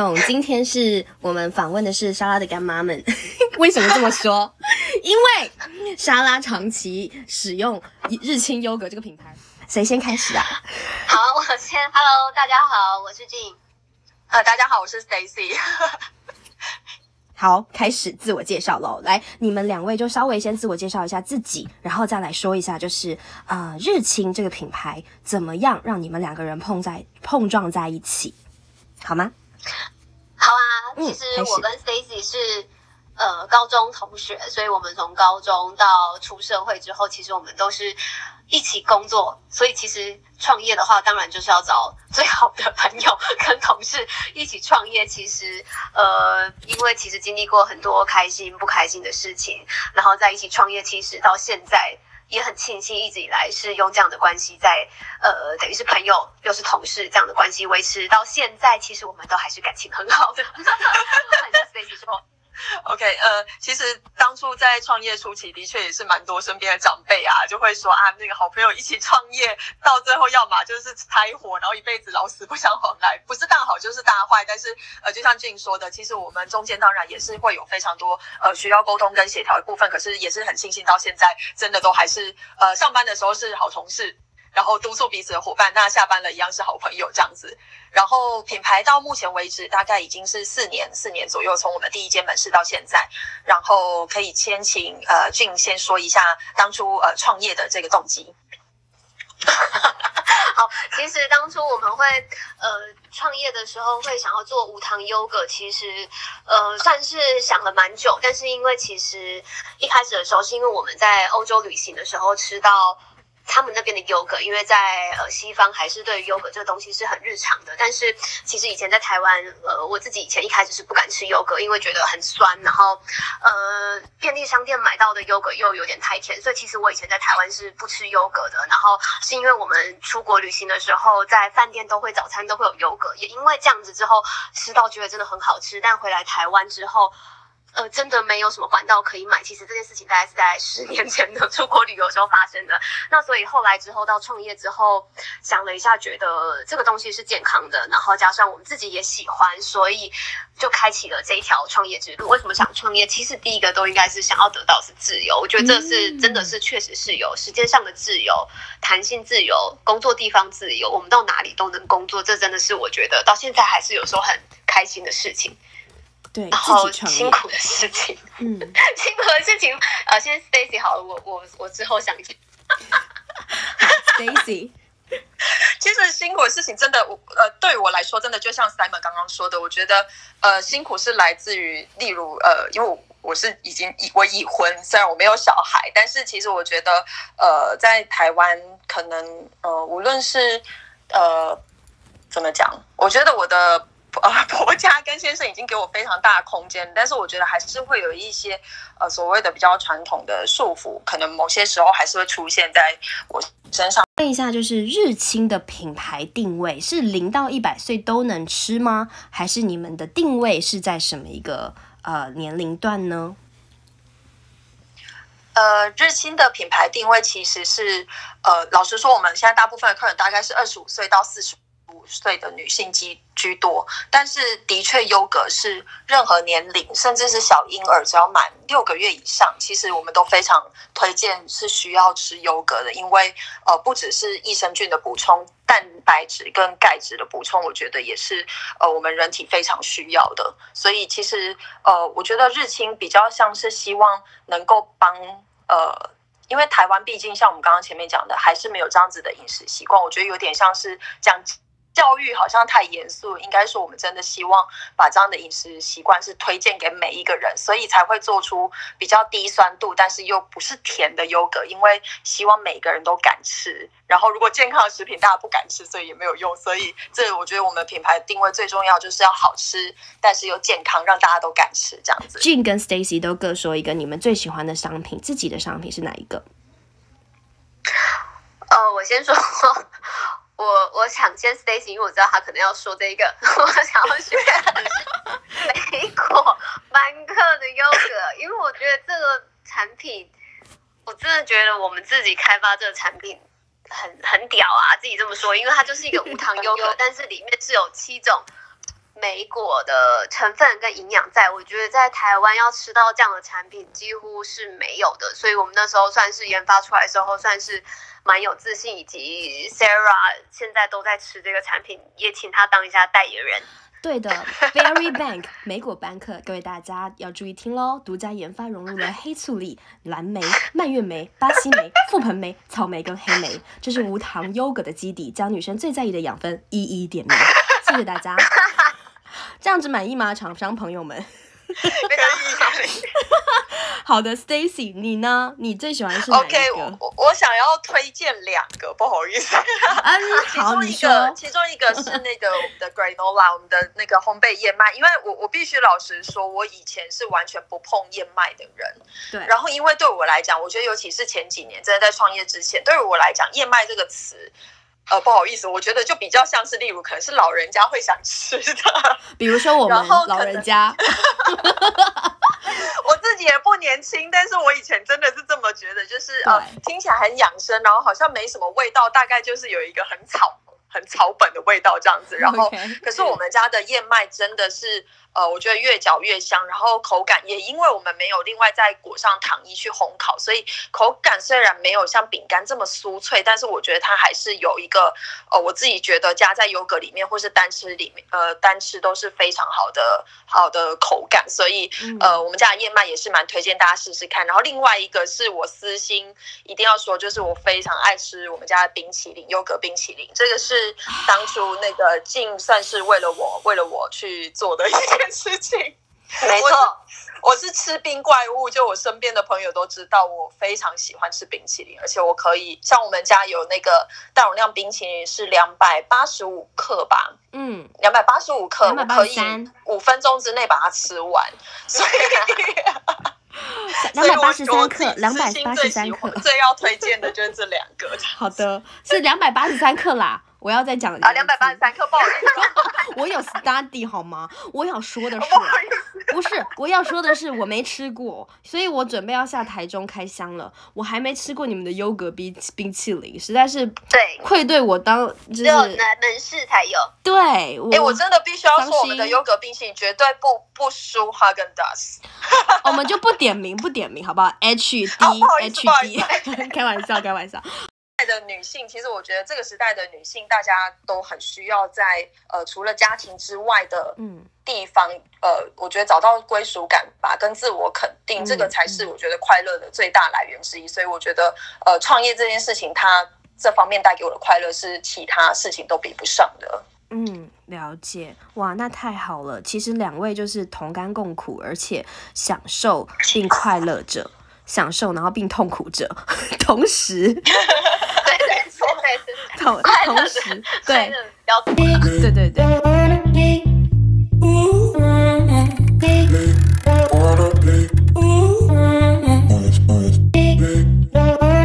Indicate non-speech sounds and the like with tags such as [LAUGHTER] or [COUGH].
送。今天是我们访问的是莎拉的干妈们，[LAUGHS] 为什么这么说？[LAUGHS] 因为莎拉长期使用日清优格这个品牌。谁先开始啊？好，我先。Hello，大家好，我是静。呃，大家好，我是 Stacy。[LAUGHS] 好，开始自我介绍喽。来，你们两位就稍微先自我介绍一下自己，然后再来说一下，就是呃，日清这个品牌怎么样让你们两个人碰在碰撞在一起，好吗？其实我跟 Stacy 是呃高中同学，所以我们从高中到出社会之后，其实我们都是。一起工作，所以其实创业的话，当然就是要找最好的朋友跟同事一起创业。其实，呃，因为其实经历过很多开心不开心的事情，然后在一起创业，其实到现在也很庆幸，一直以来是用这样的关系在，呃，等于是朋友又是同事这样的关系维持到现在。其实我们都还是感情很好的。[LAUGHS] [LAUGHS] [LAUGHS] OK，呃，其实当初在创业初期，的确也是蛮多身边的长辈啊，就会说啊，那个好朋友一起创业，到最后要么就是拆伙，然后一辈子老死不相往来，不是大好就是大坏。但是，呃，就像俊说的，其实我们中间当然也是会有非常多呃需要沟通跟协调的部分，可是也是很庆幸到现在，真的都还是呃上班的时候是好同事。然后督促彼此的伙伴，那下班了一样是好朋友这样子。然后品牌到目前为止大概已经是四年，四年左右，从我们第一间门市到现在。然后可以先请呃俊先说一下当初呃创业的这个动机。好，其实当初我们会呃创业的时候会想要做无糖优格，其实呃算是想了蛮久。但是因为其实一开始的时候是因为我们在欧洲旅行的时候吃到。他们那边的优格，因为在呃西方还是对优格这个东西是很日常的，但是其实以前在台湾，呃我自己以前一开始是不敢吃优格，因为觉得很酸，然后呃便利商店买到的优格又有点太甜，所以其实我以前在台湾是不吃优格的。然后是因为我们出国旅行的时候，在饭店都会早餐都会有优格，也因为这样子之后吃到觉得真的很好吃，但回来台湾之后。呃，真的没有什么管道可以买。其实这件事情大概是在十年前的出国旅游时候发生的。那所以后来之后到创业之后，想了一下，觉得这个东西是健康的，然后加上我们自己也喜欢，所以就开启了这一条创业之路。为什么想创业？其实第一个都应该是想要得到是自由。我觉得这是真的是确实是有时间上的自由、弹性自由、工作地方自由，我们到哪里都能工作。这真的是我觉得到现在还是有时候很开心的事情。对，然后辛苦的事情，[LAUGHS] 嗯，[LAUGHS] 辛苦的事情，呃，先 Stacy 好了，我我我之后想起。Stacy，[LAUGHS] 其实辛苦的事情真的，我呃，对我来说，真的就像 Simon 刚刚说的，我觉得呃，辛苦是来自于，例如呃，因为我我是已经已我已婚，虽然我没有小孩，但是其实我觉得呃，在台湾可能呃，无论是呃怎么讲，我觉得我的。呃，婆家跟先生已经给我非常大的空间，但是我觉得还是会有一些呃所谓的比较传统的束缚，可能某些时候还是会出现在我身上。问一下，就是日清的品牌定位是零到一百岁都能吃吗？还是你们的定位是在什么一个呃年龄段呢？呃，日清的品牌定位其实是呃，老实说，我们现在大部分的客人大概是二十五岁到四十。五岁的女性居居多，但是的确优格是任何年龄，甚至是小婴儿，只要满六个月以上，其实我们都非常推荐是需要吃优格的，因为呃不只是益生菌的补充，蛋白质跟钙质的补充，我觉得也是呃我们人体非常需要的。所以其实呃我觉得日清比较像是希望能够帮呃，因为台湾毕竟像我们刚刚前面讲的，还是没有这样子的饮食习惯，我觉得有点像是这样。教育好像太严肃，应该说我们真的希望把这样的饮食习惯是推荐给每一个人，所以才会做出比较低酸度，但是又不是甜的优格，因为希望每个人都敢吃。然后如果健康的食品大家不敢吃，所以也没有用。所以这我觉得我们品牌定位最重要就是要好吃，但是又健康，让大家都敢吃这样子。Jin 跟 Stacy 都各说一个你们最喜欢的商品，自己的商品是哪一个？呃，我先说。我我想先 Stacy，因为我知道他可能要说这个，[LAUGHS] 我想要学美国班克的优格，因为我觉得这个产品，我真的觉得我们自己开发这个产品很很屌啊！自己这么说，因为它就是一个无糖优格，[LAUGHS] 但是里面是有七种莓果的成分跟营养在，我觉得在台湾要吃到这样的产品几乎是没有的，所以我们那时候算是研发出来的时候算是蛮有自信，以及 Sarah 现在都在吃这个产品，也请他当一下代言人。对的，[LAUGHS] Berry Bank 莓果班克，各位大家要注意听喽！独家研发融入了黑醋栗、蓝莓、蔓越莓、巴西莓、覆盆莓、草莓跟黑莓，这是无糖优格的基底，将女生最在意的养分一一点明。谢谢大家，这样子满意吗，厂商朋友们？可以。好的，Stacy，你呢？你最喜欢是哪一个 OK，我我我想要推荐两个，不好意思。嗯，好，其中一个，。其中一个是那个我们的 granola，我们的那个烘焙燕麦。因为我我必须老实说，我以前是完全不碰燕麦的人。对，然后因为对我来讲，我觉得尤其是前几年，真的在创业之前，对于我来讲，燕麦这个词。呃，不好意思，我觉得就比较像是，例如可能是老人家会想吃的，[LAUGHS] 比如说我们老人家 [LAUGHS] [LAUGHS] 我自己也不年轻，但是我以前真的是这么觉得，就是呃，听起来很养生，然后好像没什么味道，大概就是有一个很草、很草本的味道这样子。然后可是我们家的燕麦真的是，呃，我觉得越嚼越香，然后口感也因为我们没有另外再裹上糖衣去烘烤，所以口感虽然没有像饼干这么酥脆，但是我觉得它还是有一个，呃，我自己觉得加在优格里面或是单吃里面，呃，单吃都是非常好的好的口感，所以嗯呃，我们家的燕麦也是蛮推荐大家试试看。然后另外一个是我私心一定要说，就是我非常爱吃我们家的冰淇淋，优格冰淇淋，这个是当初那个静算是为了我为了我去做的一件事情。[LAUGHS] 没错我是吃冰怪物，就我身边的朋友都知道，我非常喜欢吃冰淇淋，而且我可以像我们家有那个大容量冰淇淋是两百八十五克吧，嗯，两百八十五克，我可以五分钟之内把它吃完，所以。[LAUGHS] 两百八十三克，两百八十三克，最要推荐的就是这两个。好的，是两百八十三克啦。我要再讲啊，两百八十，三克，不好意思，我有 study 好吗？我想说的是不，是，我要说的是我没吃过，所以我准备要下台中开箱了。我还没吃过你们的优格冰冰淇淋，实在是对，愧对我当就只有是门门市才有。对我，真的必须要伤说，我们的优格冰淇淋绝对不不输 Hagen Dazs。我们就不点名，不点名，好不好？[LAUGHS] H D 哦不好意思 H 不好意 D，[LAUGHS] 开玩笑，开玩笑。的女性，其实我觉得这个时代的女性，大家都很需要在呃除了家庭之外的嗯，地方，呃，我觉得找到归属感吧，跟自我肯定，嗯这个才是我觉得快乐的最大来源之一。所以我觉得，呃，创业这件事情，它这方面带给我的快乐是其他事情都比不上的。嗯，了解哇，那太好了。其实两位就是同甘共苦，而且享受并快乐着，享受然后并痛苦着，[LAUGHS] 同时同同时对。对对对。